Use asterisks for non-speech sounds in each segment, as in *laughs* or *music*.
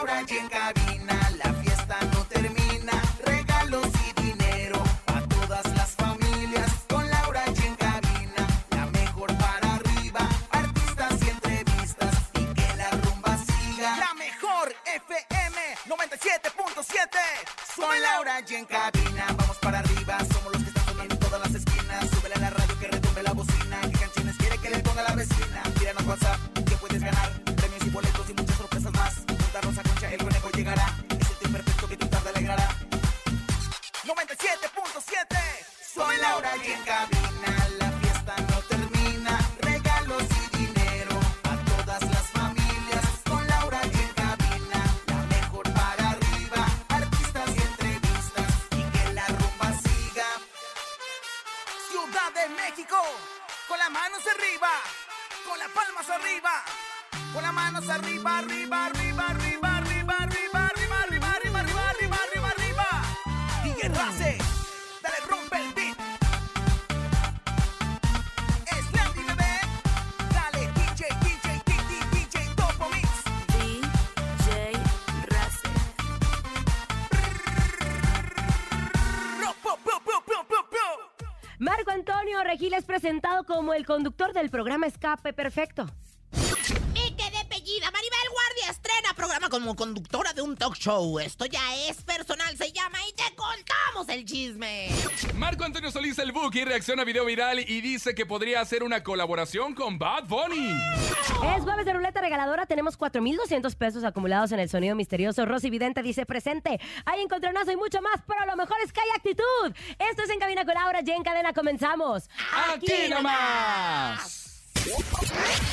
Laura y en cabina, Palmas arriba. Con las manos arriba, arriba, arriba, arriba, presentado como el conductor del programa Escape Perfecto. Programa como conductora de un talk show. Esto ya es personal, se llama y te contamos el chisme. Marco Antonio Solís el Buki reacciona a video viral y dice que podría hacer una colaboración con Bad Bunny. Es jueves de ruleta regaladora. Tenemos 4,200 pesos acumulados en el sonido misterioso. Rosy Vidente dice presente. Hay encontronazo y mucho más, pero lo mejor es que hay actitud. Esto es En Cabina con Laura y en cadena comenzamos. ¡Aquí nomás!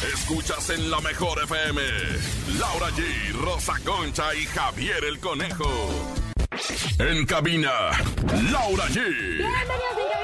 Escuchas en la mejor FM. Laura G, Rosa Concha y Javier el Conejo. En cabina, Laura G. Bienvenidos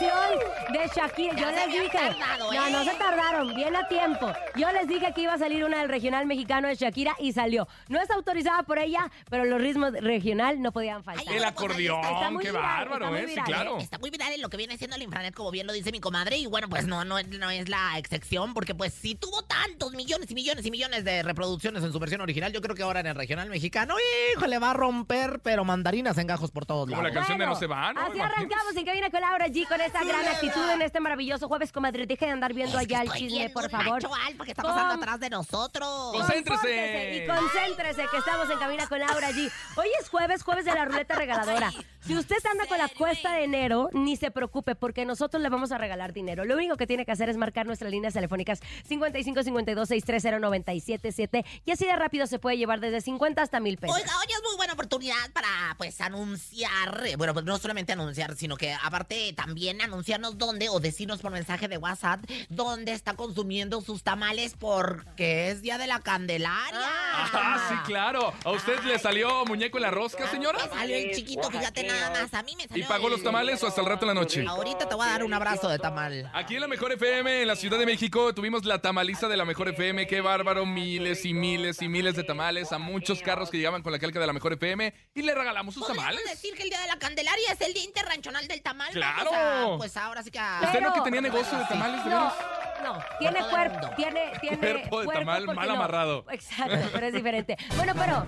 versión de Shakira, yo Ya se les habían dije. tardado, No, no ¿eh? se tardaron, bien a tiempo. Yo les dije que iba a salir una del regional mexicano de Shakira y salió. No está autorizada por ella, pero los ritmos regional no podían faltar. Ay, El no, está, está acordeón, muy qué viral, bárbaro, está muy ¿eh? Sí, viral, claro. Está muy viral en lo que viene siendo el infranet, como bien lo dice mi comadre. Y bueno, pues no, no, no es la excepción, porque pues si tuvo tantos millones y millones y millones de reproducciones en su versión original, yo creo que ahora en el regional mexicano, híjole, va a romper, pero mandarinas en gajos por todos Como la lados. canción de No se va, ¿no? Así Imagínate. arrancamos en cabina con Laura G con esta gran actitud en este maravilloso jueves, comadre. Deje de andar viendo allá el chisme, por favor. macho alfa que está pasando Com- atrás de nosotros. Concéntrese. Y concéntrese que estamos en cabina con Laura G. Hoy es jueves, jueves de la ruleta regaladora. Si usted anda con la cuesta de enero, ni se preocupe porque nosotros le vamos a regalar dinero. Lo único que tiene que hacer es marcar nuestras líneas telefónicas 55 52 630 977 y así de rápido se puede llevar desde 50 hasta mil pesos. Oiga, hoy es muy buena oportunidad para, pues, anunciar, eh, bueno, pues no solamente anunciar, sino que aparte también anunciarnos dónde o decirnos por mensaje de WhatsApp dónde está consumiendo sus tamales porque es Día de la Candelaria. Ah, sí, claro. ¿A usted le salió muñeco en la rosca, señora? Me salió el chiquito, fíjate nada más, a mí me ¿Y salió pagó los tamales o hasta el rato en la noche? Ahorita te voy a dar un abrazo de tamal. Aquí en la Mejor FM, en la Ciudad de México, tuvimos la tamaliza de la Mejor FM. Qué bárbaro, miles y miles y miles de tamales a muchos carros que llegaban con la calca de la Mejor FM y le regalamos sus ¿Podríamos tamales. decir que el Día de la Candelaria es el Día Internacional del Tamal? ¡Claro! Pues ahora sí que... a- ¿Usted no que tenía negocio de tamales, de No, veras? no, tiene todo el cuerpo, mundo. tiene, tiene *laughs* Cuerpo de tamal porque mal amarrado. Exacto, pero es diferente. Bueno, pero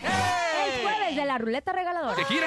*laughs* es jueves de la ruleta regaladora. Que gira.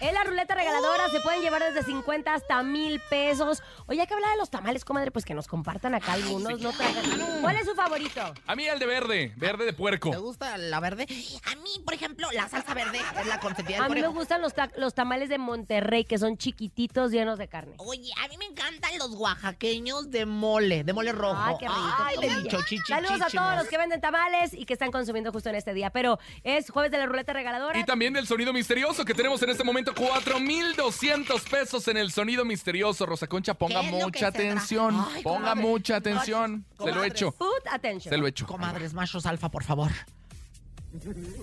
En la ruleta regaladora, se pueden llevar desde 50 hasta mil pesos. Oye, hay que hablar de los tamales, comadre, pues que nos compartan acá algunos, no traigan. ¿Cuál es su favorito? A mí el de verde, verde de puerco. ¿Te gusta la verde? A mí, por ejemplo, la salsa verde es la consentida del A mí me conejo. gustan los, ta- los tamales de Monterrey, que son chiquititos, llenos de carne. Oye, a mí me encantan los oaxaqueños de mole, de mole rojo. Ay, qué rico. Ay, de Saludos a todos los que venden tamales y que están consumiendo justo en este día. Pero es jueves de la ruleta regaladora. Y también del sonido misterioso que tenemos en este momento, 4,200 pesos en el sonido misterioso. Rosa Concha, ponga ¿Qué es lo que mucha atención. Ay, ponga comadre. mucha atención. Se lo he hecho. Attention. Se lo he hecho. Comadres machos alfa, por favor.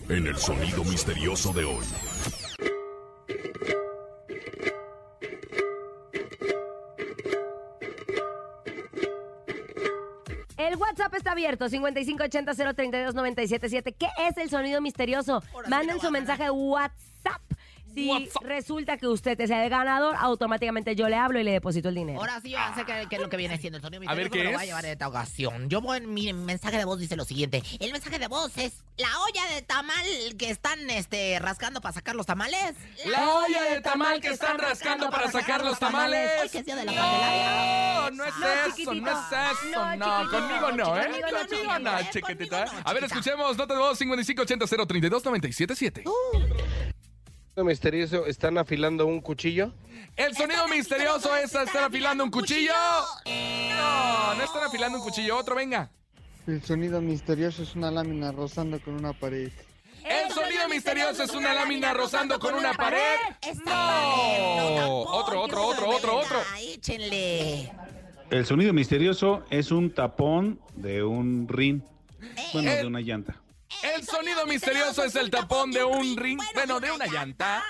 En el sonido misterioso de hoy. El WhatsApp está abierto, 5580-032-977. ¿Qué es el sonido misterioso? Manden su mensaje de WhatsApp. Si WhatsApp. resulta que usted es el ganador, automáticamente yo le hablo y le deposito el dinero. Ahora sí, ya sé qué es lo que viene siendo el sonido A ver, misterioso, ¿qué me lo voy a es? llevar en esta ocasión. Yo voy en mi mensaje de voz dice lo siguiente. El mensaje de voz es la olla de tamal que están este, rascando para sacar los tamales. La olla de tamal que están rascando para sacar los tamales. Hoy que es día de la Candelaria. No, no es No, eso, no es eso. No, conmigo no, ¿eh? Conmigo no, ¿eh? chiquitita. No, A ver, escuchemos nota de voz 5580-032-977. Misterioso, ¿están afilando un cuchillo? El sonido misterioso es estar afilando un cuchillo. No, no están afilando un cuchillo. Otro, venga. El sonido misterioso es una lámina rozando con una pared. El sonido misterioso es una lámina rozando con una pared. No. Otro, otro, otro, otro, otro. Échenle. El sonido misterioso es un tapón de un rin, bueno, Eh. de una llanta. El sonido misterioso es el tapón de un ring, bueno, de una llanta.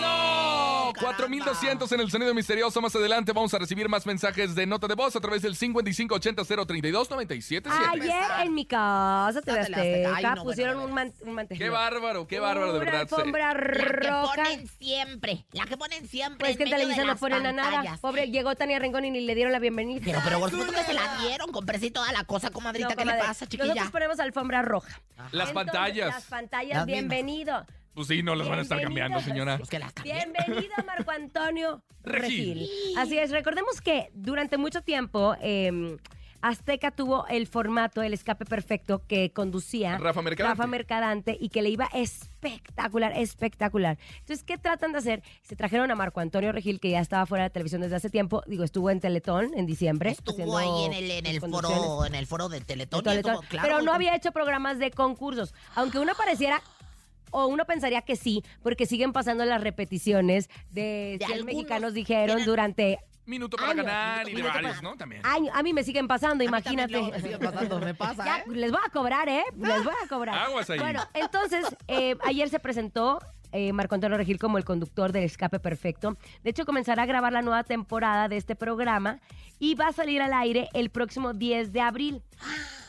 ¡No! 4200 en el sonido misterioso. Más adelante vamos a recibir más mensajes de nota de voz a través del 5580-032-977. Ayer en mi casa, te Azteca. Pusieron un, man- un mantejillo. Qué bárbaro, qué bárbaro, de verdad. alfombra La que roja. ponen siempre. La que ponen siempre. Pues que en televisión no ponen a nada. Pobre, llegó Tania Rengón y ni le dieron la bienvenida. Pero, pero, por supuesto que se la dieron. Compré toda la cosa, comadrita. ¿Qué le pasa, chiquilla? Nosotros ponemos alfombra roja. Las Entonces, pantallas. Las pantallas, Las mismas. bienvenido. Pues sí, no las van a estar Bienvenido. cambiando, señora. Pues que las. Bienvenido, Marco Antonio *laughs* Regil. Regil. Así es, recordemos que durante mucho tiempo eh, Azteca tuvo el formato, el escape perfecto que conducía Rafa Mercadante. Rafa Mercadante y que le iba espectacular, espectacular. Entonces, ¿qué tratan de hacer? Se trajeron a Marco Antonio Regil, que ya estaba fuera de televisión desde hace tiempo. Digo, estuvo en Teletón en diciembre. Estuvo ahí en el, en el foro, en el foro del Teletón. de Teletón, estuvo- claro, pero no había hecho programas de concursos. Aunque uno pareciera o uno pensaría que sí, porque siguen pasando las repeticiones de, De 100 algunos mexicanos dijeron durante Minuto para Años. ganar y de varios, ¿no? También. A mí me siguen pasando, A mí también imagínate. me sigue pasando, me *laughs* pasa, Ya, ¿eh? les voy a cobrar, ¿eh? Les voy a cobrar. Aguas ahí. Bueno, entonces, eh, ayer se presentó eh, Marco Antonio Regil como el conductor del Escape Perfecto. De hecho, comenzará a grabar la nueva temporada de este programa y va a salir al aire el próximo 10 de abril.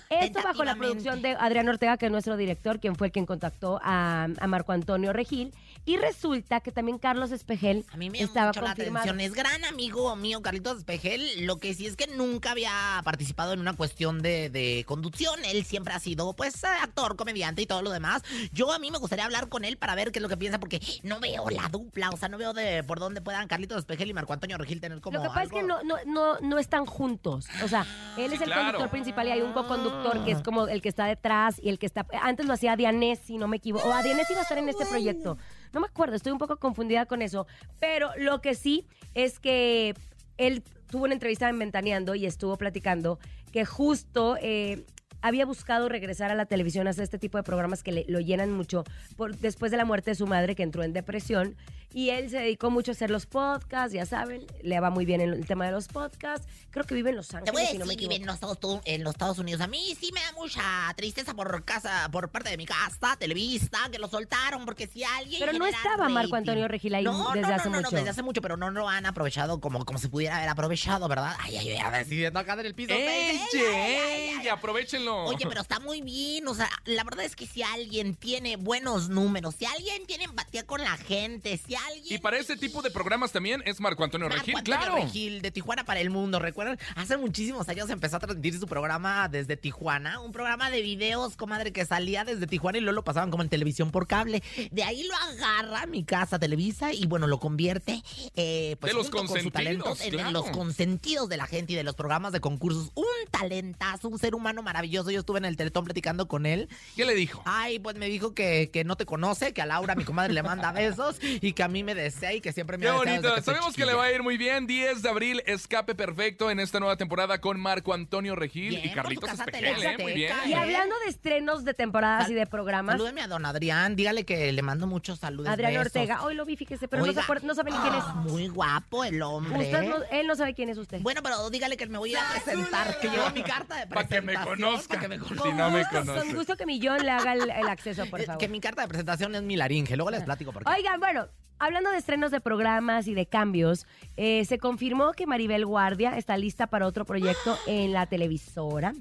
Esto bajo la Tentativamente. producción de Adrián Ortega, que es nuestro director, quien fue el quien contactó a, a Marco Antonio Regil. Y resulta que también Carlos Espejel A mí me estaba mucho la confirmado. atención. Es gran amigo mío, Carlitos Espejel. Lo que sí es que nunca había participado en una cuestión de, de conducción. Él siempre ha sido, pues, actor, comediante y todo lo demás. Yo a mí me gustaría hablar con él para ver qué es lo que piensa, porque no veo la dupla. O sea, no veo de por dónde puedan Carlitos Espejel y Marco Antonio Regil tener como. Lo que pasa es que algo- no, no, no, no están juntos. O sea, él es el claro. conductor principal y hay un co-conductor que es como el que está detrás y el que está. Antes lo hacía Dianés, si no me equivoco. O a Dianés iba a estar en este proyecto. No me acuerdo, estoy un poco confundida con eso. Pero lo que sí es que él tuvo una entrevista en Ventaneando y estuvo platicando que justo. eh, había buscado regresar a la televisión a hacer este tipo de programas que le- lo llenan mucho por, después de la muerte de su madre que entró en depresión y él se dedicó mucho a hacer los podcasts, ya saben, le va muy bien en el tema de los podcasts. Creo que vive en Los Te Ángeles, voy a si decir, no me vive equivoco. en los, Estados, Uni- en los Estados Unidos. A mí sí me da mucha tristeza por casa, por parte de mi casa, Televista, que lo soltaron, porque si alguien. Pero no estaba Marco Antonio Regil ahí no, desde no, hace no, no, mucho. desde hace mucho, pero no lo han aprovechado como, como se pudiera haber aprovechado, ¿verdad? Ay, ay, ay, a ver, acá en el piso. seis, ay, ay, ay, ay, ¡Ey! ¡Aprovechenlo! Oye, pero está muy bien, o sea, la verdad es que si alguien tiene buenos números, si alguien tiene empatía con la gente, si alguien. Y para ese tipo de programas también es Marco Antonio Marco Regil, Antonio claro. Regil, de Tijuana para el mundo. ¿Recuerdan? Hace muchísimos años empezó a transmitir su programa desde Tijuana. Un programa de videos, comadre, que salía desde Tijuana y luego lo pasaban como en televisión por cable. De ahí lo agarra mi casa Televisa y bueno, lo convierte eh, pues, De los junto con su talento consentidos, en- claro. los consentidos de la gente y de los programas de concursos. Un talentazo, un ser humano maravilloso. Yo estuve en el Teletón platicando con él. ¿Qué le dijo? Ay, pues me dijo que, que no te conoce, que a Laura, mi comadre, le manda besos y que a mí me desea y que siempre me Qué ha bonito. soy Sabemos que le va a ir muy bien. 10 de abril, escape perfecto en esta nueva temporada con Marco Antonio Regil Bien, y Carlitos Espejel, ¿eh? Teleazteca, Muy bien. Y ¿eh? hablando de estrenos de temporadas Sal- y de programas, Salúdeme a don Adrián, dígale que le mando muchos saludos. Adrián besos. Ortega, hoy lo vi, fíjese, pero no, no sabe ni quién es. ah, Muy guapo el hombre. Usted no- él no sabe quién es usted. Bueno, pero dígale que me voy a ir a presentar, que llevo mi carta de Pa' que me presentación. conozca. que me Si no me conoce. con gusto que Millón le haga el, el acceso, por Eh, favor. Que mi carta de presentación es mi laringe, luego les platico por qué. Oigan, bueno, hablando de estrenos de programas y de cambios, eh, se confirmó que Maribel Guardia está lista para otro proyecto en la televisora.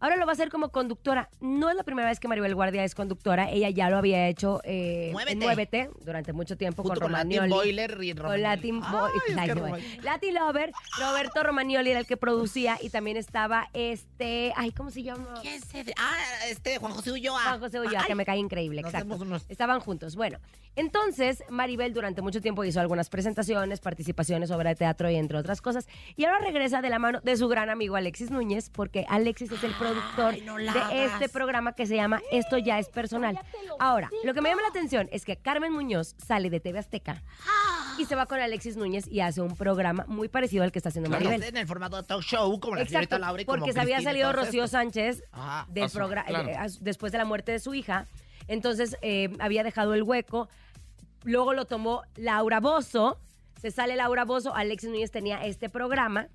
Ahora lo va a hacer como conductora. No es la primera vez que Maribel Guardia es conductora. Ella ya lo había hecho eh, en Muévete. Muévete durante mucho tiempo Junto con con Latin. Boiler y Con Romagnoli. Latin, Bo- Ay, *laughs* no. Latin Lover, Roberto Romagnoli era el que producía y también estaba este, ay, ¿cómo se llama? ¿Qué es ese? Ah, este, Juan José Ulloa. Juan José Ulloa, Ay, que me cae increíble, nos exacto. unos- Estaban juntos. Bueno, entonces Maribel durante mucho tiempo hizo algunas presentaciones, participaciones, obra de teatro y entre otras cosas. Y ahora regresa de la mano de su gran amigo Alexis Núñez, porque Alexis es el productor Ay, no la de hagas. este programa que se llama Esto ya es personal. Ahora, lo que me llama la atención es que Carmen Muñoz sale de TV Azteca y se va con Alexis Núñez y hace un programa muy parecido al que está haciendo Claro, Maribel. en el formato de talk show, como la señorita Exacto, Laura y como porque se había salido Rocío. Sánchez Ajá. del Ah, sí, programa claro. después de la muerte de su hija. Entonces eh, había dejado el hueco. Luego lo tomó Laura Bozo. Se sale Laura Bozo. Alexis Núñez tenía este programa.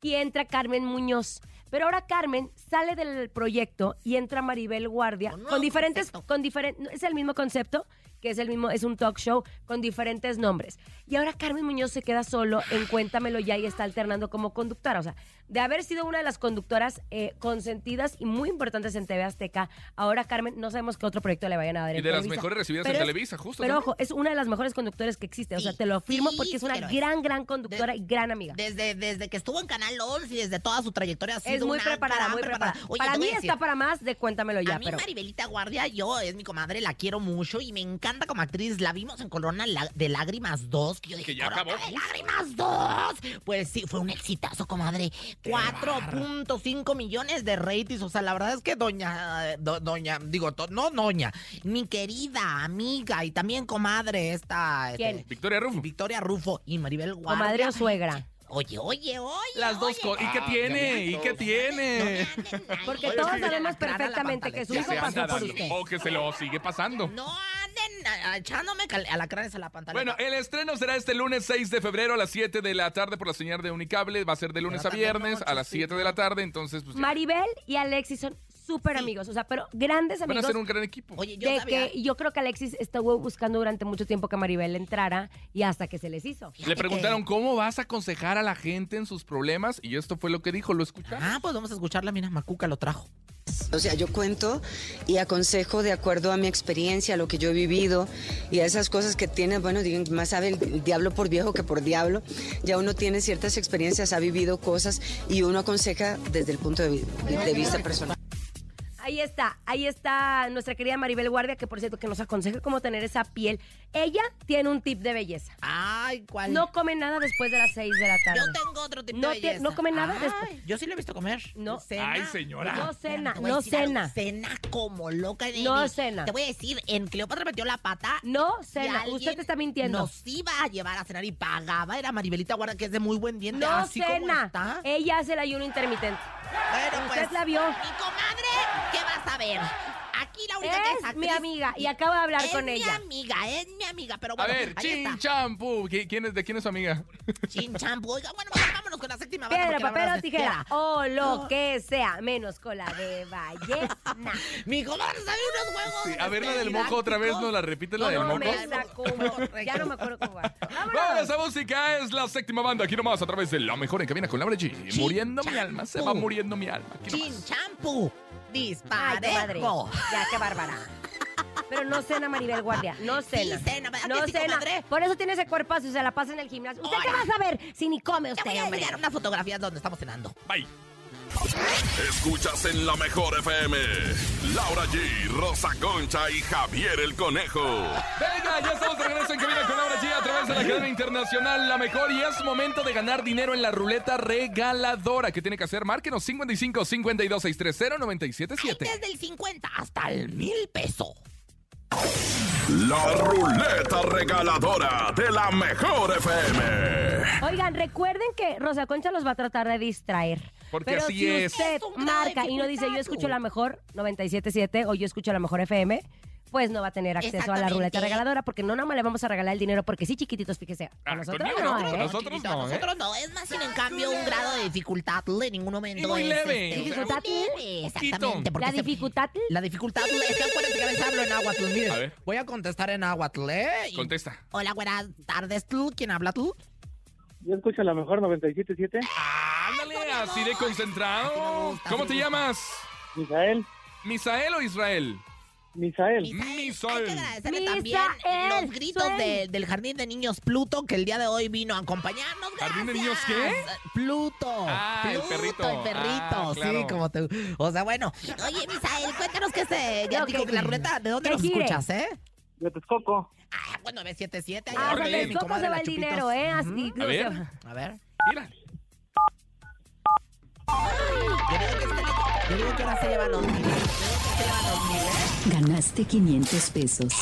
Y entra Carmen Muñoz. Pero ahora Carmen sale del proyecto y entra Maribel Guardia Con diferentes, concepto. con diferentes, es el mismo concepto, que es el mismo, es un talk show con diferentes nombres. Y ahora Carmen Muñoz se queda solo en Cuéntamelo ya y está alternando como conductora. O sea, de haber sido una de las conductoras eh, consentidas y muy importantes en TV Azteca, ahora Carmen, no sabemos qué otro proyecto le vayan a dar Y en de las mejores recibidas en es- Televisa, justo. Pero ojo, es una de las mejores conductoras que existe. O sea, Sí, te lo afirmo sí, porque es una gran, gran conductora de- y gran amiga. Desde, desde que estuvo en Canal 11 y desde toda su trayectoria ha sido Es muy una preparada, gran muy preparada. Oye, para mí decir, está para más de Cuéntamelo ya, a mí pero... Maribelita Guardia, yo es mi comadre, la quiero mucho y me encanta como actriz. La vimos en Corona de Lágrimas 2, que yo dije, Que ya "Corona acabó". de Lágrimas 2. Pues sí, fue un exitazo, comadre. 4.5 millones de ratings. O sea, la verdad es que doña, do- doña, digo, to- no doña, mi querida amiga y también comadre esta... este, ¿Quién? Victoria Rufo. Victoria Rufo y Maribel Guardia. Comadre o suegra. Oye, oye, oye. Las dos cosas. ¿Y qué tiene? ¿Y qué tiene? Porque todos sabemos perfectamente que su hijo se pasó por usted. O que se lo sigue pasando. No a- echándome cal- a la cara a la pantalla. Bueno, el estreno será este lunes 6 de febrero a las 7 de la tarde por la señal de Unicable. Va a ser de lunes a viernes noche, a las sí. 7 de la tarde. Entonces, pues ya. Maribel y Alexis son súper amigos, o sea, pero grandes van a amigos. ser un gran equipo. Oye, yo de sabía... que yo creo que Alexis estuvo buscando durante mucho tiempo que Maribel entrara y hasta que se les hizo. Le preguntaron cómo vas a aconsejar a la gente en sus problemas y esto fue lo que dijo, ¿lo escucharon? Ah, pues vamos a escucharla, mira, Macuca lo trajo. O sea, yo cuento y aconsejo de acuerdo a mi experiencia, a lo que yo he vivido y a esas cosas que tiene, bueno, digan, más sabe el diablo por viejo que por diablo. Ya uno tiene ciertas experiencias, ha vivido cosas y uno aconseja desde el punto de, de vista personal. Ahí está, ahí está nuestra querida Maribel Guardia, que por cierto que nos aconseja cómo tener esa piel. Ella tiene un tip de belleza. Ay, ¿cuál? No come nada después de las 6 de la tarde. Yo tengo otro tipo No de belleza. no come nada Ay, después. Yo sí lo he visto comer. No. Cena. Ay, señora. No cena, no algo, cena. Cena como loca. baby. No cena. Te voy a decir, en Cleopatra metió la pata. No cena. Usted te está mintiendo. Nos iba a llevar a cenar y pagaba. Era Maribelita Guarda, que es de muy buen diente. No así como cena. está. Ella hace el ayuno intermitente. Bueno, Usted pues, la vio. Mi comadre, ¿qué vas a ver? Aquí la única que es Es actriz. mi amiga y acabo de hablar es con mi ella. amiga, es mi amiga, pero A bueno, ver, ahí Chin. Champú. ¿Qui- ¿Quién es, ¿De quién es su amiga? *laughs* Chin champú. Oiga, bueno, mejor vámonos con la séptima banda. Piedra, la papel o es- tijera. O lo que sea, menos cola de ballena. *laughs* Mi comadre sabe unos juegos. Sí, a ver la del moco otra vez, ¿no la repites la No, del no, No moco? me. *laughs* Ya no me acuerdo cómo va. Vámonos ¡Vámonos! a música, es la séptima banda, aquí nomás a través de la mejor en cabina con Laura G. Chin, Muriendo mi champú. alma, se va muriendo mi alma. Aquí Chin nomás. Champú. Ay. Disparejo. Ya, qué bárbara. Pero no cena Maribel Guardia, no cena. cena, ¿verdad no que sí, cena. comadre? Por eso tiene ese cuerpazo y se la pasa en el gimnasio. ¿Usted qué Ahora. va a saber si ni come Te usted, voy a hombre? enseñar unas fotografías donde estamos cenando. Bye. Escuchas en la mejor FM. Laura G, Rosa Concha y Javier el Conejo. Venga, ya estamos de regreso en Cabina con Laura G a través de la cadena internacional La Mejor y es momento de ganar dinero en la ruleta regaladora. ¿Qué tiene que hacer? Márquenos 55 52 630 Hay 977. desde el 50 hasta el mil pesos. La ruleta regaladora de la mejor FM. Oigan, recuerden que Rosa Concha los va a tratar de distraer. Porque Pero así si es. usted Es de marca y no dice yo escucho tú". la mejor 977 o yo escucho la mejor FM, pues no va a tener acceso a la ruleta regaladora porque no nada más le vamos a regalar el dinero porque sí, chiquititos, fíjese. A Ah, nosotros conmigo no, no, ¿eh? nosotros no, ¿eh? nosotros no. Es más, sin en cambio, un grado de dificultad en ningún momento Y muy es, leve. este, ¿Dificultad? leve, exactamente. La se- dificultad. La dificultad es que acuérdense que a veces hablo en náhuatl. Miren, A ver. voy a contestar en náhuatl, ¿eh? Y- Contesta. Hola, buenas tardes, ¿tú? ¿Quién habla tú? Yo escucho la mejor 977. Ándale, así de concentrado. ¿Cómo te llamas? Misael, ¿Misael o Israel? Misael. Misael. Hay que agradecerle Misael, también los gritos de- del Jardín de Niños Pluto que el día de hoy vino a acompañarnos. ¿Jardín de Niños Gracias. qué? Pluto. Ah, el Pluto, perrito. El perrito, Ah, claro. sí, como te... O sea, bueno. Oye, Misael, cuéntanos qué se... Ya digo que la ruleta, ¿de dónde ¿Qué nos escuchas, eh? De Texcoco. Ah, bueno, 977. Ah, San mi Texcoco se va el Chupitos. dinero, ¿eh? Así, A ver. A ver. Mira. Yo digo que, este- yo digo que ahora se llevan los mil. Yo digo que se llevan los mil, ¿eh? Ganaste 500 pesos.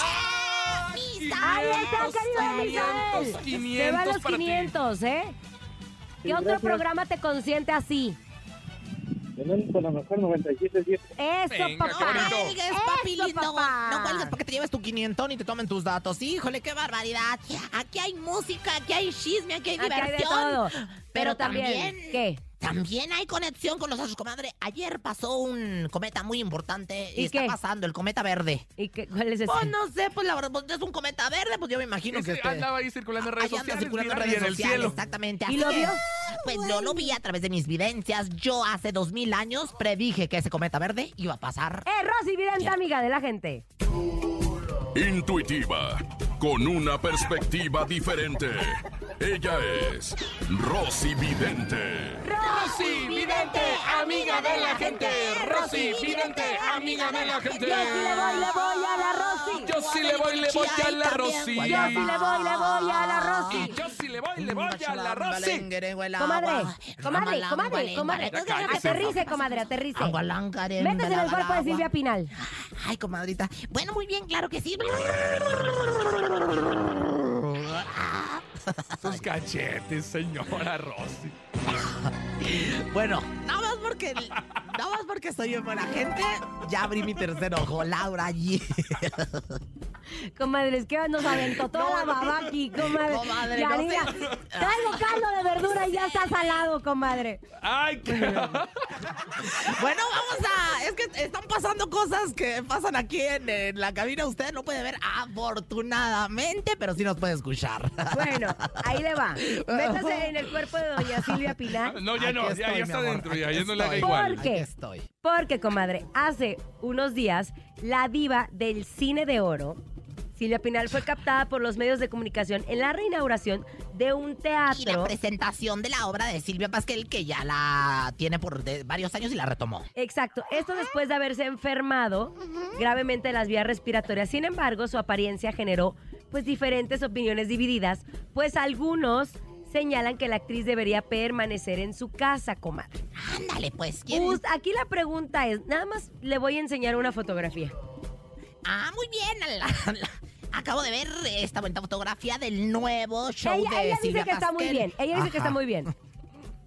Ahí está, querido 500, Misael. Se van los para ti. 500, ¿eh? ¿Qué Sí, otro gracias. programa te consiente así? Tenemos la mejor 977. Eso, Venga, papá. bonito. cuelgues, papi Eso, lindo. papá. No cuelgues para que te lleves tu 500 y te tomen tus datos. Híjole, qué barbaridad. Aquí hay música, aquí hay chisme, aquí hay Aquí hay de diversión. todo. Pero, Pero también, también, ¿qué? También hay conexión con los otros, comadre. Ayer pasó un cometa muy importante y, ¿Y está qué? pasando el cometa verde. ¿Y qué, cuál es ese? Pues no sé, pues la verdad, pues es un cometa verde, pues yo me imagino que este- andaba ahí circulando en redes Ahí anda sociales. circulando en y redes en el sociales, cielo. exactamente. ¿Y Así lo que, vio? Pues yo lo vi a través de mis videncias. Yo hace dos mil años predije que ese cometa verde iba a pasar. Eh, Rosy Vidente, amiga de la gente. Intuitiva, con una perspectiva diferente. Ella es Rosy Vidente. Rosy Vidente, amiga de la gente. Rosy Vidente, amiga de la gente. Yo sí le voy, le voy a la Rosy. Yo sí le voy, le voy a la Rosy. Yo sí le voy, le voy a la Rosy. Yo sí le voy, le voy a la Rosy. Comadre, comadre, comadre, comadre. cállese. Aterrice, comadre, aterrice. Métese en el cuerpo de Silvia Pinal. Ay, comadrita. Bueno, muy bien, claro que sí. *laughs* Sus cachetes, señora Rosy. *laughs* Bueno, nada más porque nada más porque soy bien buena gente, ya abrí mi tercer ojo, Laura allí. *laughs* Comadre, es que nos aventó toda la baba aquí, comadre. Comadre, Ya, no. Traigo caldo de verdura y ya está salado, comadre. Ay, qué... Bueno, vamos a. Es que están pasando cosas que pasan aquí en, en la cabina. Usted no puede ver afortunadamente, pero sí nos puede escuchar. Bueno, ahí le va. *laughs* Métase en el cuerpo de doña Silvia Pinal. No, ya no, Aquí ya, estoy, ya mi está amor, dentro, ya, ya no le haga igual. ¿Por qué? Estoy. Porque, comadre, hace unos días, la diva del cine de oro, Silvia Pinal, fue captada por los medios de comunicación en la reinauguración de un Y la teatro. presentación de la obra de Silvia Pasquel, que ya la tiene por varios años y la retomó. Exacto, esto después de haberse enfermado gravemente de las vías respiratorias. Sin embargo, su apariencia generó pues diferentes opiniones divididas, pues algunos señalan que la actriz debería permanecer en su casa, comadre. Ándale, pues. ¿quién? Us- aquí la pregunta es, nada más le voy a enseñar una fotografía. Ah, muy bien. la- la- acabo de ver esta bonita fotografía del nuevo show Ella, de ella dice Silvia que está muy Pasquel. bien, ella dice que está Ajá. muy bien.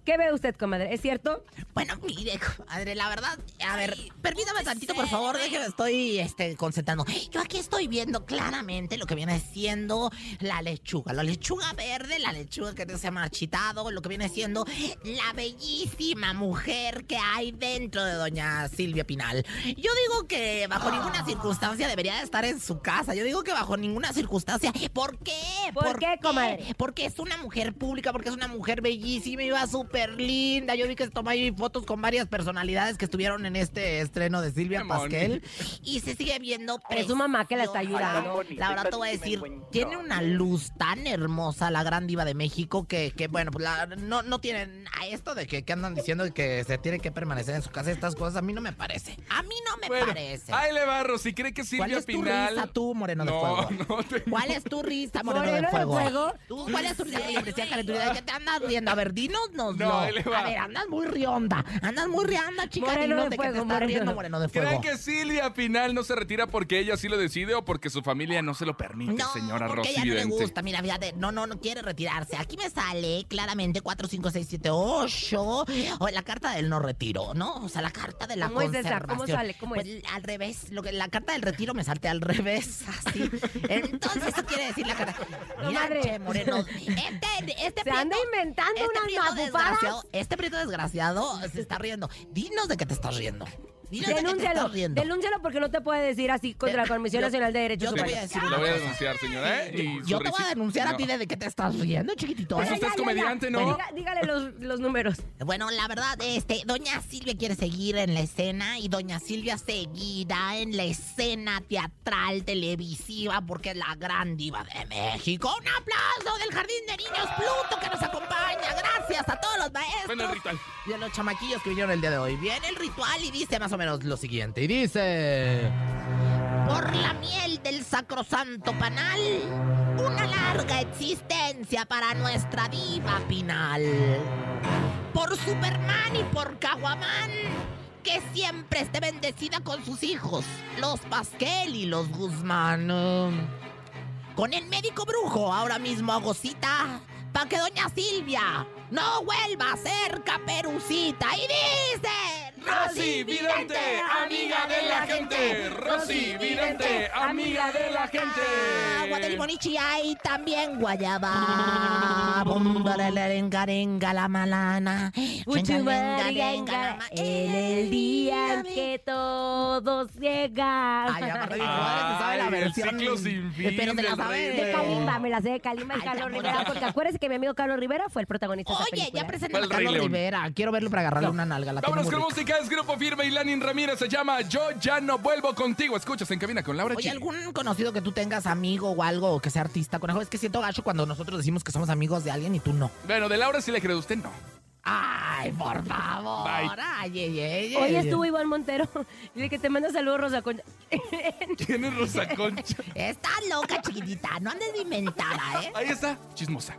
¿Qué ve usted, comadre? ¿Es cierto? Bueno, mire, comadre, la verdad, a ver, permítame tantito, por favor, déjeme, estoy este, concentrando. Yo aquí estoy viendo claramente lo que viene siendo la lechuga, la lechuga verde, la lechuga que se ha marchitado, lo que viene siendo la bellísima mujer que hay dentro de doña Silvia Pinal. Yo digo que bajo ninguna circunstancia debería de estar en su casa. Yo digo que bajo ninguna circunstancia. ¿Por qué? ¿Por qué, comadre? Porque es una mujer pública, porque es una mujer bellísima y va súper súper linda. Yo vi que se tomó ahí fotos con varias personalidades que estuvieron en este estreno de Silvia. Pasquel. Y se sigue viendo Es su mamá que la está ayudando. La verdad te voy a decir, tiene una luz tan hermosa la gran diva de México que, que bueno, pues la- no, no tienen a esto de que, que andan diciendo que se tiene que permanecer en su casa. Estas cosas a mí no me parece. A mí no me Bueno, parece. ahí le barro. Si cree que ¿Cuál Silvia es tu Pinal. risa tú, Moreno de no, Fuego? *laughs* no te- ¿Cuál es tu risa, Moreno, ¿Moreno de de Fuego? Fuego? ¿Tú, ¿Cuál es tu risa? Decía calenturidad, ¿qué te andas riendo? A ver, dinos, No, ahí le va. A ver, andas muy rionda. Andas muy rionda, chica. Moreno de te Fuego, estás Moreno. riendo, Moreno de ¿Creen Fuego. que Silvia Pinal no se retira porque ella sí lo decide o porque su familia no se lo permite, No, señora porque Rosy ella no le gusta. Mira, fíjate, no, no, no quiere retirarse. Aquí me sale claramente 4, 5, 6, 7, 8. O la carta del no retiro, ¿no? O sea, la carta de la ¿Cómo es esa? conservación. ¿Cómo sale? ¿Cómo es? Pues, al revés. Lo que, la carta del retiro me salte al revés, así. Entonces, eso quiere decir la carta. No, Mira, madre. che, Moreno. Este, este Se anda prieto- inventando este mafufadas. Desgraciado, este prieto desgraciado se está riendo. Dinos de qué te estás riendo. Denúncialo, denúncialo porque no te puede decir así contra la Comisión Yo- Nacional de Derechos yo te voy a Humanos. decir La una voy a denunciar, señora, ¿eh? Y Yo te voy a denunciar a ti de qué te estás riendo, chiquitito. Pues ¿eh? usted es comediante, ¿no? Diga- dígale los, los números. *laughs* Bueno, la verdad, este, doña Silvia quiere seguir en la escena y doña Silvia seguirá en la escena teatral, televisiva, porque es la gran diva de México. Un aplauso del Jardín de Niños Pluto que nos acompaña. Gracias a todos los maestros. Bueno, el ritual. Y a los chamaquillos que vinieron el día de hoy. Viene el ritual y dice más o menos lo siguiente. Y dice... Por la miel del sacrosanto panal, una larga existencia para nuestra diva Pinal. Por Superman y por Caguamán, que siempre esté bendecida con sus hijos, los Pasquel y los Guzmán. Con el médico brujo ahora mismo hago cita para que doña Silvia no vuelva a ser caperucita. Y dice... Rosy Vidente, amiga de la gente. Rosy Vidente, amiga de la gente. Agua de limonichi hay también guayaba. Bondalerengarenga la malana. En el día en que todos llegan. Ay, aparte comadre se sabe la versión. ciclo sin fin Pero te la del sabe rey De de Kalimba, me la sé de Kalimba y Ay, Carlos Rivera, porque acuérdese que mi amigo Carlos Rivera fue el protagonista de Oye, ya presenten Fue a Carlos León. Rivera. Quiero verlo para agarrarle una nalga. La Vámonos con rica. música, es Grupo Firme y Lanin Ramírez se llama Yo ya no vuelvo contigo. Escuchas en cabina con Laura Oye, G. ¿algún conocido que tú tengas amigo o algo o que sea artista, conejo? Es que siento gacho cuando nosotros decimos que somos amigos de alguien y tú no. Bueno, de Laura sí le creo, usted no. Ay, por favor. Bye. Ay, ay, ay, Hoy ay. estuvo Iván Montero. *laughs* Dice que te manda saludos, Rosa Concha. *laughs* ¿Quién es Rosa Concha? Estás loca, chiquitita. No andes de inventada, ¿eh? Ahí está, chismosa.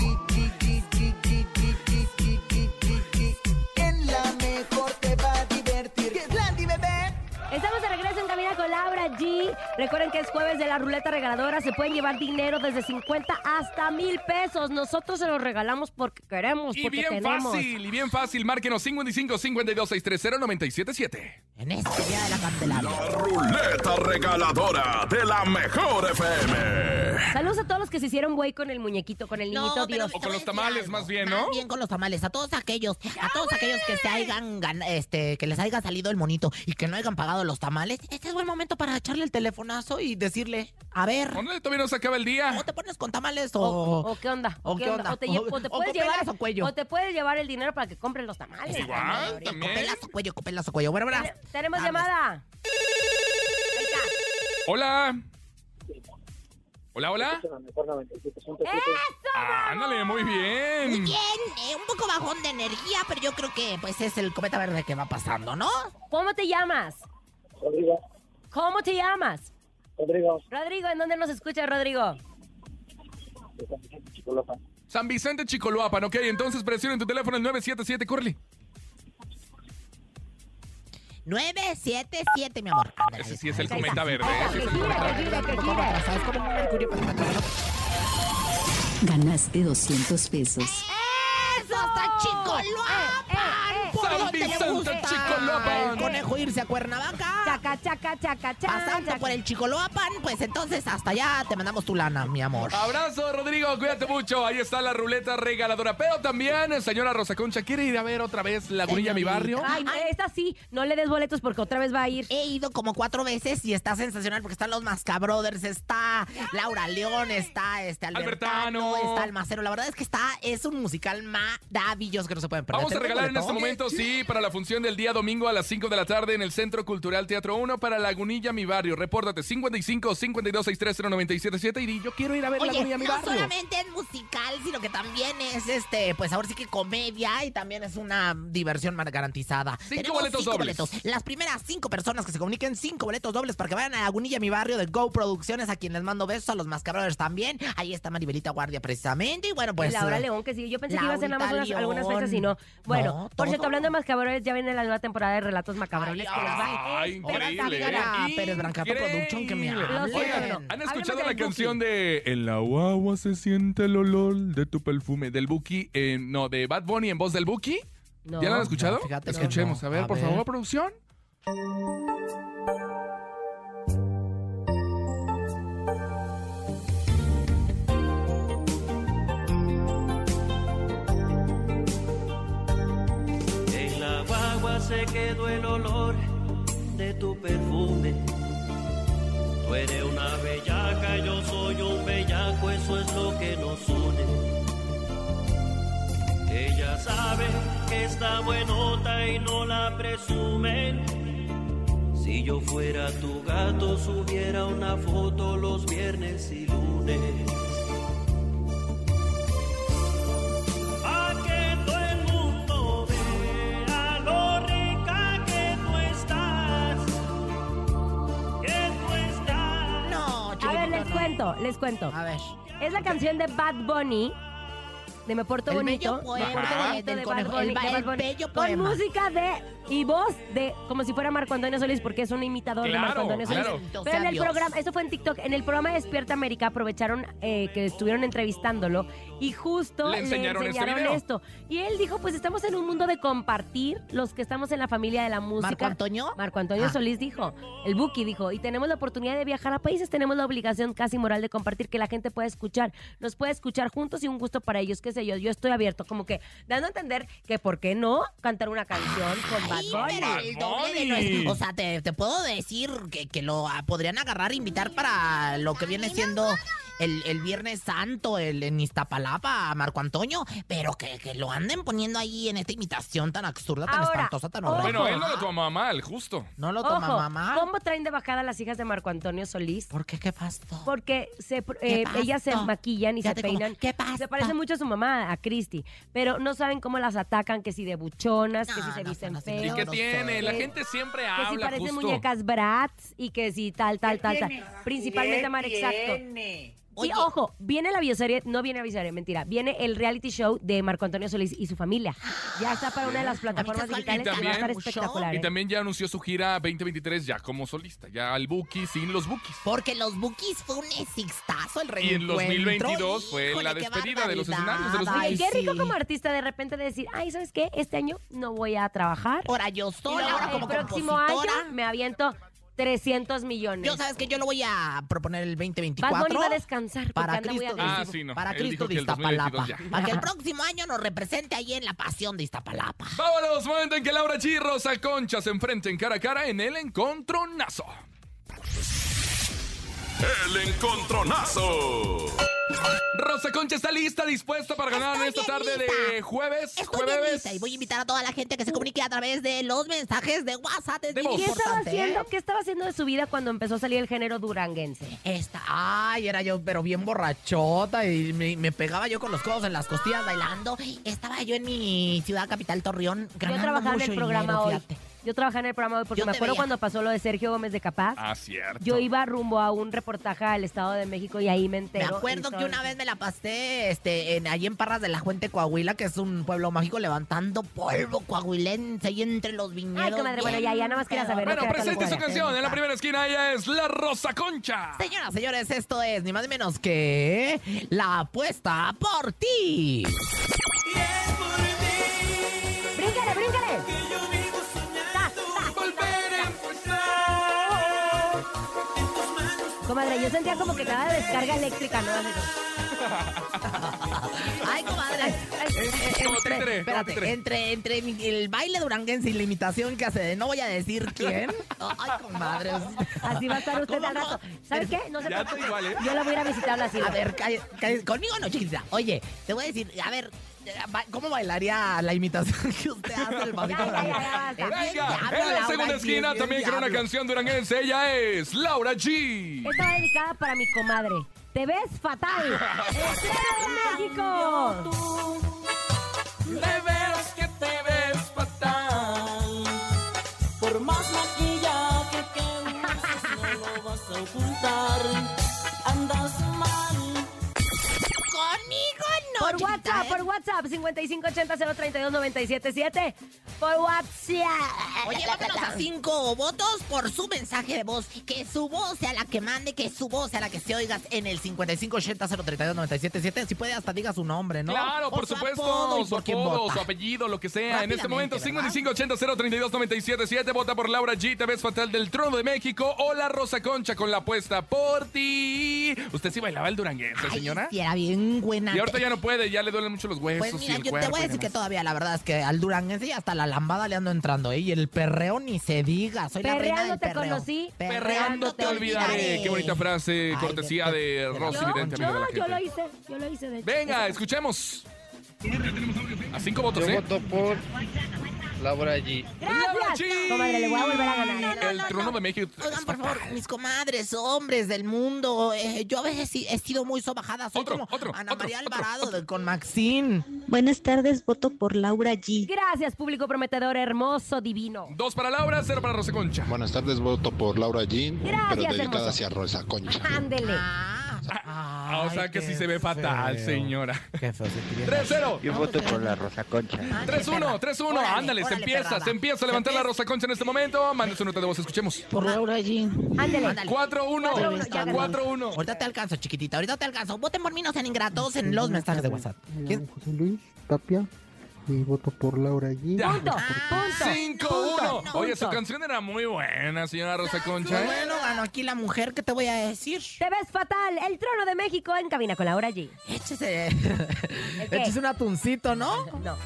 G. Recuerden que es jueves de la ruleta regaladora. Se pueden llevar dinero desde 50 hasta mil pesos. Nosotros se los regalamos porque queremos, Y porque bien tenemos. fácil, y bien fácil. Márquenos 55 52 630 977. En este día de la Candelaria. La ruleta regaladora de la mejor FM. Saludos a todos los que se hicieron güey con el muñequito, con el No, niñito pero Dios. O con los tamales, más bien, ¿no? Más bien con los tamales. A todos aquellos, a todos aquellos que se hayan este, que les haya salido el monito y que no hayan pagado los tamales, este es buen momento para echarle el telefonazo y decirle, a ver, ¿Dónde todavía no se acaba el día? o te pones con tamales o. O, o qué onda? ¿O qué onda? O te, O- puedes llevar o cuello. o te puedes llevar el dinero para que compren los tamales. Igual, también. Copelazo cuello, copelazo cuello. Bueno, verás. Tene- Tenemos llamada. Ahí está. Hola. Hola, hola. La mejor 97.7. Ah, ándale, muy bien. Muy bien, eh, un poco bajón de energía, pero yo creo que pues es el cometa verde que va pasando, ¿no? ¿Cómo te llamas? Rodrigo, ¿Cómo te llamas? Rodrigo, Rodrigo, ¿en dónde nos escuchas, Rodrigo? de San Vicente, Chicolopa. San Vicente Chicoloapan, ok. Entonces presiona en tu teléfono el 977, Curly. 977, mi amor. Ándale, ese sí es el cometa verde. Ganaste 200 pesos. Hasta Chicoloapan. Eh, eh, eh. ¿Por San Vicente, Chicoloapan. El conejo irse a Cuernavaca. Chaca, chaca, chaca, chaca. Pasando chaca. por el Chicoloapan, pues entonces hasta allá te mandamos tu lana, mi amor. Abrazo, Rodrigo, cuídate mucho. Ahí está la ruleta regaladora. Pero también, señora Rosa Concha, ¿quiere ir a ver otra vez Lagunilla, mi barrio? Ay, esta sí, no le des boletos porque otra vez va a ir. He ido como cuatro veces y está sensacional porque están los Mascabrothers, está Laura León, está este Albertano, Albertano. está Almacero. La verdad es que está, es un musical maravilloso que no se pueden perder. Vamos a ¿Tenemos regalar en este momento, sí, para la función del día domingo a las 5 de la tarde en el Centro Cultural Teatro 1 para Lagunilla, mi barrio. Repórtate 55 52 630 977 y di, yo quiero ir a ver Oye, Lagunilla, mi no barrio. solamente es musical, sino que también es este, pues ahora sí que comedia y también es una diversión mar- garantizada. Cinco Tenemos boletos cinco dobles. boletos. Las primeras cinco personas que se comuniquen, cinco boletos dobles para que vayan a Lagunilla, mi barrio de Go Producciones, a quien les mando besos, a los Mascabrothers también. Ahí está Maribelita Guardia precisamente. Y bueno, pues. y Laura eh, León, que sí. Yo pensé que iba a ser nada más unas- algunas fechas y no. Bueno, No, por cierto, hablando de macabrones, ya viene la nueva temporada de Relatos Macabrones. que les va Ay, increíble. espectacular. Dígala, Pérez Brancato Production, que me hablen. Oigan, ¿han escuchado la Buki. canción de En la guagua se siente el olor de tu perfume del Buki? eh, no, de Bad Bunny en voz del Buki. No. ¿Ya la han escuchado? No, fíjate Escuchemos, no. a ver, A por ver. favor, producción. Eres una bellaca, yo soy un bellaco, eso es lo que nos une. Ella sabe que está buenota y no la presumen. Si yo fuera tu gato, subiera una foto los viernes y lunes. Cuento, les cuento. A ver. Es la canción de Bad Bunny. De Me Porto El Bonito. bello poema Me Porto Bonito del de conejo, Bad Bunny, el ba- de Bad el Bunny, bello Con poema. música de y voz de como si fuera Marco Antonio Solís porque es un imitador de Claro, Marco Antonio Solís. claro. Pero en el programa, esto fue en TikTok, en el programa de Despierta América aprovecharon eh, que estuvieron entrevistándolo y justo Le enseñaron este video. esto. Y él dijo, pues estamos en un mundo de compartir, los que estamos en la familia de la música. ¿Marco Antonio? Marco Antonio Ah. Solís dijo, el Buki dijo, y tenemos la oportunidad de viajar a países, tenemos la obligación casi moral de compartir que la gente pueda escuchar, nos puede escuchar juntos y un gusto para ellos, qué sé yo, yo estoy abierto, como que dando a entender que por qué no cantar una canción con Bunny. pero el doble de nuestro- O sea, te, te puedo decir que, que lo ah, podrían agarrar e invitar para lo que viene siendo el, el Viernes Santo el, en Iztapalapa a Marco Antonio, pero que, que lo anden poniendo ahí en esta imitación tan absurda, tan Ahora, espantosa, tan ojo. horrible. Bueno, él no lo toma mal, justo. No lo toma Ojo, mamá. ¿cómo traen de bajada las hijas de Marco Antonio Solís? ¿Por qué? ¿Qué pasó? Porque se, ¿Qué eh, ellas se maquillan y Fíjate se cómo- peinan. ¿Qué pasa? Se parece mucho a su mamá, a Cristi, pero no saben cómo las atacan, que si de buchonas, que No, si se no, visten no, no, feos. ¿Y qué no tiene? sé. La Que- gente siempre que si habla parecen justo. muñecas Bratz y que si tal, tal, tal, tal. Principalmente Mar Exacto. Y Oye. ojo, viene la bioserie, no viene la bioserie, mentira, viene el reality show de Marco Antonio Solís y su familia. Ya está para una de las plataformas ¿sabes cuál? digitales Y y va a estar también- espectacular. Y ¿eh? también ya anunció su gira 2023 ya como solista, ya al Buki sin los Bukis. Porque los Bookies fue un exitazo el Y en reencuentro. 2022 fue Híjole, la despedida de los escenarios de los Oye, Ay, qué rico sí. como artista de repente decir, ay, ¿sabes qué? Este año no voy a trabajar. Ahora yo Y sola, ahora el como próximo compositora. año me aviento 300 millones. Yo sabes que yo lo voy a proponer el Bad 2024. Bunny va a descansar para anda muy Cristo, de, agresivo. Ah, sí, no. para Él Cristo de que el 2022 Iztapalapa. Para que el próximo año nos represente ahí en la pasión de Iztapalapa. Vámonos, momento en que Laura G y Rosa Concha se enfrenten cara a cara en el encontronazo. El encontronazo. Rosa Concha está lista, dispuesta para ganar en esta Estoy tarde de jueves. Estoy bien jueves. lista y voy a invitar a toda la gente que se comunique a través de los mensajes de WhatsApp. Es De. ¿Qué estaba ¿eh? haciendo? ¿Qué estaba haciendo de su vida cuando empezó a salir el género duranguense? Esta, ay, era yo, pero bien borrachota y me, me pegaba yo con los codos en las costillas bailando. Estaba yo en mi ciudad capital, Torreón, Yo ganando trabajaba en el programa dinero, hoy. fíjate. Yo trabajaba en el programa hoy porque Yo me te acuerdo veía. cuando pasó lo de Sergio Gómez de Capaz. Ah, cierto. Yo iba rumbo a un reportaje al Estado de México y ahí me Me entero. acuerdo y que una vez me la pasé este, en, allí en Parras de la Fuente, Coahuila, que es un pueblo mágico, levantando polvo coahuilense ahí entre los viñedos. Ay, comadre, bueno, ya, ya nada más quería saber. Bueno, presente su canción. En la primera esquina ella es la Rosa Concha. Señoras, señores, esto es ni más ni menos que la apuesta por ti. Y es por Comadre, yo sentía como que cada descarga eléctrica, ¿no? *laughs* Ay, comadre. Ay, ay, Eh, eh, Como entre, títere, como espérate, entre, el baile duranguense y la imitación que hace de no voy a decir quién. *laughs* Ay, comadre. Así va a estar usted ¿Cómo al rato. ¿Sabe qué? No se Ya preocupe. igual, ¿eh? Yo la voy a ir a visitar la A ver, calle- calle- conmigo no, chiquita. Oye, te voy a decir, a ver, ¿cómo bailaría la imitación que usted hace del pasito Ya, ya, ya, ya, basta. Es bien Venga, diablo, en la Laura segunda G, esquina también con una canción duranguense. Ella es Laura G. Esta va dedicada para mi comadre. Te ves fatal. *laughs* ¡Estrella de México! De veras que te ves fatal. Por más maquillaje que uses, no lo vas a ocultar. Andas. Por chiquita, WhatsApp, ¿eh? por WhatsApp, 5580-032-977. Por WhatsApp. Oye, vámonos a cinco votos por su mensaje de voz. Que su voz sea la que mande, que su voz sea la que se oiga en el 5580-032-977. Si puede, hasta diga su nombre, ¿no? Claro, O por su supuesto, apodo su apodo, su apellido, lo que sea. En este momento, Rápidamente, 5580-032-977. Vota por Laura G. Te ves fatal del Trono de México. O la Rosa Concha con la apuesta por ti. ¿Usted sí bailaba el duranguense, señora? sí, era bien buena. Y ahorita ya no puede, ya le duelen mucho los huesos Pues y mira, el yo te voy a y decir que todavía la verdad es que al duranguense y hasta la lambada le ando entrando, ¿eh? Y el perreo ni se diga. Soy la reina Perreando del te perreo. conocí, Perreando te olvidaré. Qué bonita frase, Ay, cortesía de- de de- Rosy Yo, Vidente, amigo de la yo, yo lo hice, yo lo hice. De hecho. Venga, escuchemos. A cinco votos, Yo ¿eh? voto por Laura G. ¡Laura Gracias. G! Comadre, le voy a volver a ganar. ¿eh? no, El no, trono no. de México. Oigan, por favor, mis comadres, hombres del mundo, eh, yo a veces sí he sido muy sobajada. Soy Otro, como otro, Ana otro, María Alvarado de- con Maxine. Buenas tardes, voto por Laura G. Gracias, público prometedor, hermoso, divino. Dos para Laura, cero para Rosa Concha. Buenas tardes, voto por Laura Jean, Gracias, pero dedicada hermoso. hacia Rosa Concha. Ándele. Ah, o sea que sí se ve fatal, señora. Qué feo, se pide. 3-0. Yo voto por la Rosa Concha. 3-1, 3-1. Órale, Ándale, se empieza, perrada. se empieza a levantar la Rosa Concha en este momento. Mande su nota de voz, escuchemos. Por Laura G. Ándele. Ándale. 4-1. 4-1, ya ganó. 4-1. Ahorita te alcanzo, chiquitita, ahorita te alcanzo. Voten por mí, no sean ingratos en los mensajes de WhatsApp. ¿Quién? José Luis Tapia y voto por Laura. Ya. Punto, Ah, punto. 5-1. Oye, su canción era muy buena, señora Rosa Concha. ¿eh? bueno, ganó aquí la mujer, ¿qué te voy a decir? Te ves fatal. El trono de México en cabina con Laura G. Échese. Échese un atuncito, ¿no? No.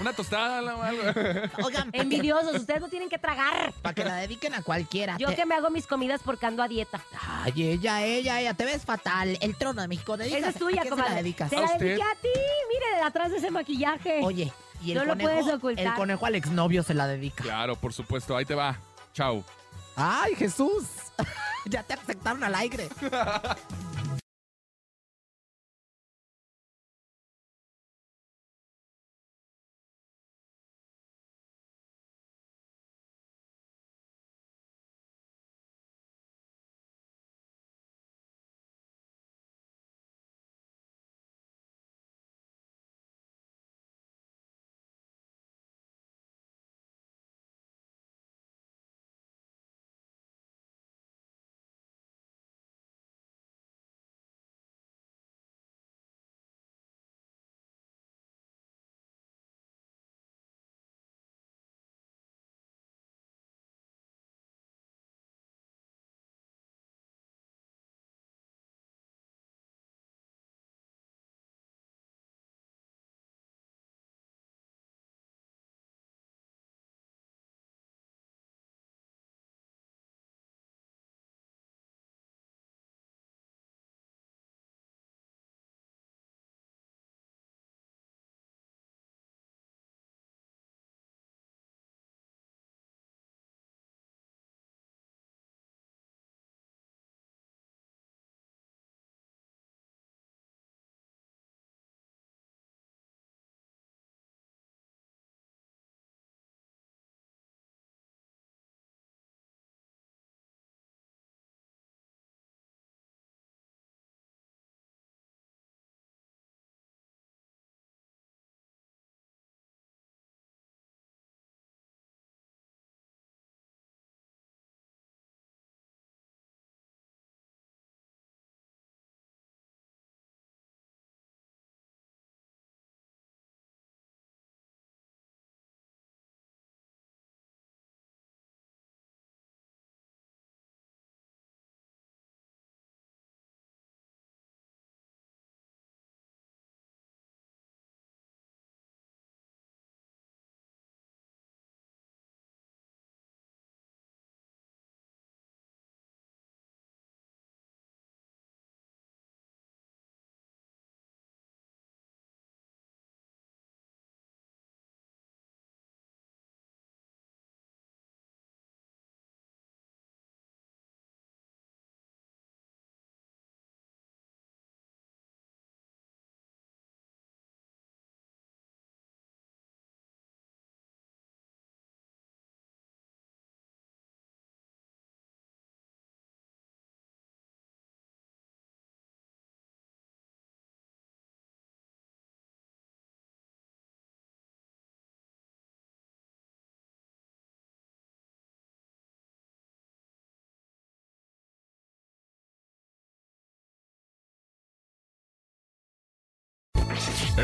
Una tostada o algo. *laughs* Oigan, para Envidiosos, ustedes no tienen que tragar. pa' que la dediquen a cualquiera. Yo Te- que me hago mis comidas porque ando a dieta. Ay, ella, ella, ella, te ves fatal. El trono de México, dedícase. Esa es tuya, ¿A quién se comadre. la dedicas? Se ¿A la dediqué a ti. Mire, de atrás de ese maquillaje. Oye, y el No lo conejo, puedes ocultar. el conejo al exnovio se la dedica. Claro, por supuesto. Ahí te va. Chao. Ay, Jesús. *laughs* ya te aceptaron al aire. *laughs*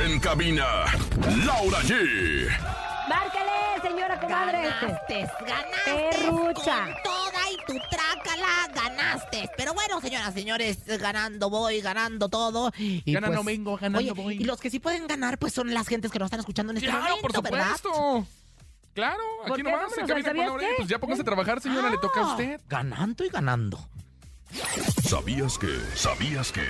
En cabina, Laura G. Márcale, señora comadre. Ganaste, ganaste. Perrucha. Con toda y tu trácala ganaste. Pero bueno, señoras, señores, ganando voy, ganando todo. Y Ganando pues, vengo, ganando oye, voy. Y los que sí pueden ganar, pues son las gentes que nos están escuchando en este Claro, momento, por ¿verdad? supuesto. Claro, ¿Por aquí nomás, al cabina con ¿Sabías Laura? G. Pues ya póngase a trabajar, señora, le toca a usted. Ganando y ganando. ¿Sabías que? ¿Sabías que?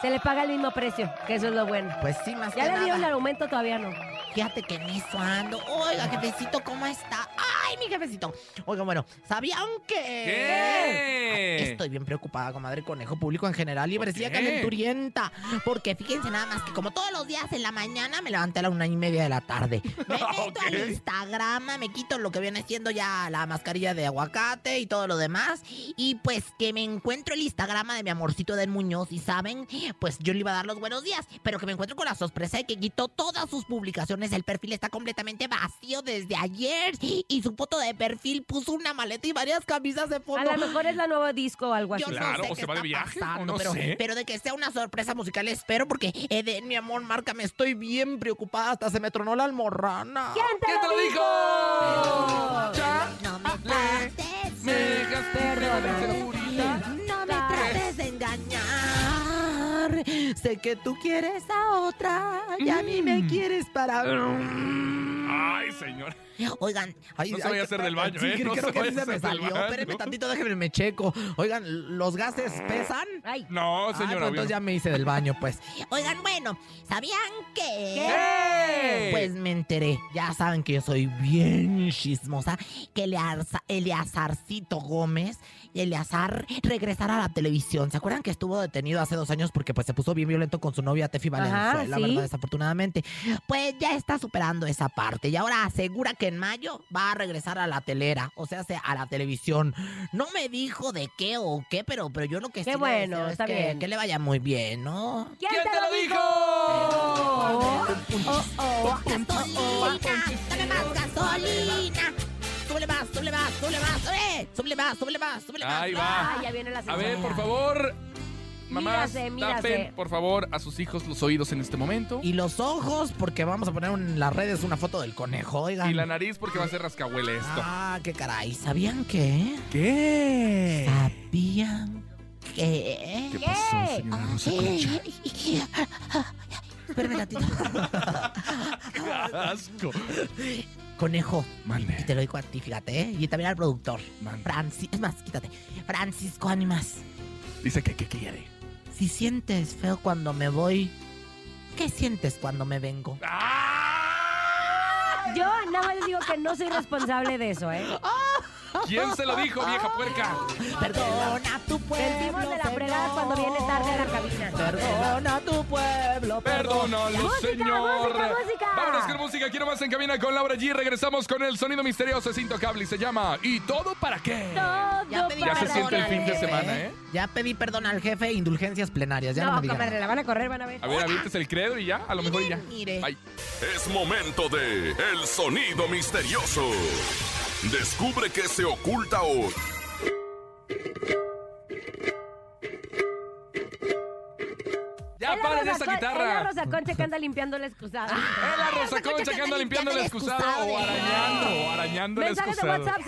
Se le paga el mismo precio, que eso es lo bueno. Pues sí, más Ya que le dieron el nada. aumento, todavía no. Fíjate que en eso ando. Oiga, jefecito, ¿cómo está? Ay, mi jefecito. Oiga, bueno, ¿sabían que...? ¿Qué? Estoy bien preocupada, comadre conejo público en general y ¿Por parecía calenturienta. Porque fíjense nada más que como todos los días en la mañana me levanté a la una y media de la tarde. *laughs* Me meto Ok. al Instagram, me quito lo que viene siendo ya la mascarilla de aguacate y todo lo demás. Y pues que me encuentro el Instagram de mi amorcito del Muñoz y saben, pues yo le iba a dar los buenos días, pero que me encuentro con la sorpresa de que quitó todas sus publicaciones. El perfil está completamente vacío desde ayer y su foto de perfil puso una maleta y varias camisas de A fondo. lo mejor es la nueva disco o algo así. Yo Claro, no sé o qué se va de viaje, o pasando, no pero, sé. pero de que sea una sorpresa musical espero porque Eden, mi amor, márcame, estoy bien preocupada, hasta se me tronó la almorrana. ¿Quién te, ¿Quién te lo dijo? Ya no me trates Me dejaste no me trates de engañar. Sé que tú quieres a otra y a mí me quieres para... Ay, señor. Oigan, ay, No se ay, vaya a hacer del baño, sí, ¿eh? No creo se que sí se me salió. baño. Espérenme tantito, déjenme me checo. Oigan, ¿los gases pesan? Ay, No, Ah, señora. pues entonces ya me hice del baño, pues. Oigan, bueno, ¿sabían que? ¿Qué? Pues me enteré. Ya saben que yo soy bien chismosa. Que Eleazar- Eleazarcito Gómez, Eleazar, regresará a la televisión. ¿Se acuerdan que estuvo detenido hace dos años porque pues se puso bien violento con su novia Tefi Valenzuela, sí. verdad, desafortunadamente? Pues ya está superando esa parte y ahora asegura que en mayo va a regresar a la telera, o sea, a la televisión. No me dijo de qué o qué, pero, pero yo lo que Qué sí bueno, es está que, bien. que le vaya muy bien, ¿no? ¿quién, ¿Quién te lo dijo? Oh, oh, oh, Gasolina, dame más gasolina. Súbele más, súbele más, súbele más, súbele, súbele más, súbele más, súbele más. Ahí va. Ay, ya viene la A ver, por favor. Mamás, Mírase, mírase. tapen, por favor, a sus hijos los oídos en este momento. Y los ojos, porque vamos a poner en las redes una foto del conejo, oigan. Y la nariz porque va a ser rascahuele esto. Ah, qué caray. ¿Sabían qué? ¿Qué? ¿Sabían qué? ¿Qué pasó, señora Rosa Concha? Espérame tantito. *laughs* ¡Qué asco! Conejo. Y Mande, te lo digo a ti, fíjate, ¿eh? Y también al productor. mande. Francis, es más, quítate. Francisco Ánimas. Dice que qué quiere. Si sientes feo cuando me voy, ¿qué sientes cuando me vengo? Yo nada más les digo que no soy responsable de eso, ¿eh? ¿Quién se lo dijo, vieja puerca? Perdona tu pueblo. Sentimos de la fregada cuando viene tarde a la cabina. Perdona tu pueblo. Perdónalo, señor. música, música. Vámonos con música. Quiero más en cabina con Laura G. Regresamos con el sonido misterioso, es intocable y se llama ¿Y todo para qué? Todo Ya pedí Ya se para siente el fin de semana, ¿eh? Ya pedí perdón al jefe, indulgencias plenarias. Ya no, No, me digan. comadre, la van a correr, van a ver. A ver, avientes el credo y ya, a lo mejor y ya. Mire. Es momento de El Sonido Misterioso. Descubre qué se oculta hoy. Ya Es paren Rosa esa Con- Es guitarra. la Rosa Concha que anda limpiando el excusado. *laughs* Es la Rosa Concha que anda limpiando el excusado o arañando, o arañando el Mensajes de excusado. WhatsApp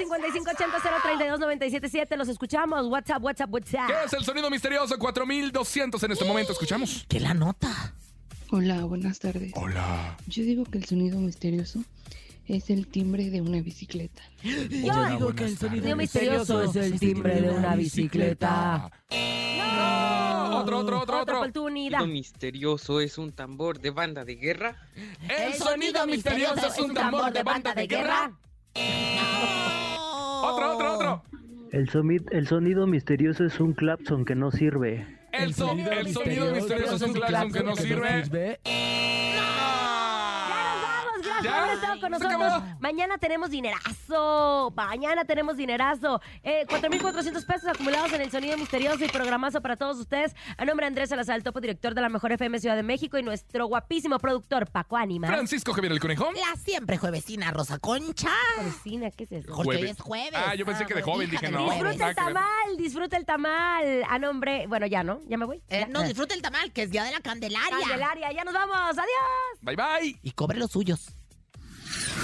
5580-032-977. Los escuchamos. WhatsApp, WhatsApp, WhatsApp. ¿Qué es el sonido misterioso? 4200 en este momento, escuchamos. ¿Qué la nota? Hola, buenas tardes. Hola. Yo digo que el sonido misterioso es el timbre de una bicicleta. Yo Hola, digo buenas tardes. sonido misterioso es el timbre de una bicicleta. No. Otro, otro, otro, Otra otro. oportunidad. misterioso es un tambor de banda de guerra. El sonido misterioso es un tambor de banda de guerra. Otro, otro, otro. El, somi- el sonido misterioso es un clapson que no sirve. El, so- el sonido misterioso es un claxon que no sirve. Ya haber estado con nosotros. Mañana tenemos dinerazo. Mañana tenemos dinerazo. Eh, 4,400 pesos acumulados en el sonido misterioso y programazo para todos ustedes. A nombre de Andrés Salazar, el topo director de la Mejor FM Ciudad de México y nuestro guapísimo productor Paco Anima. Francisco Javier el Conejo. La siempre juevesina Rosa Concha. Vecina, ¿qué es eso? Porque hoy es jueves. Ah, yo pensé que de joven, hija dije de no. Disfruta el tamal, disfruta el tamal. A nombre, bueno, ya no, ya me voy. Eh, no, disfruta el tamal, que es Día de la Candelaria. Candelaria, ya nos vamos. Adiós. Bye bye. Y cobre los suyos.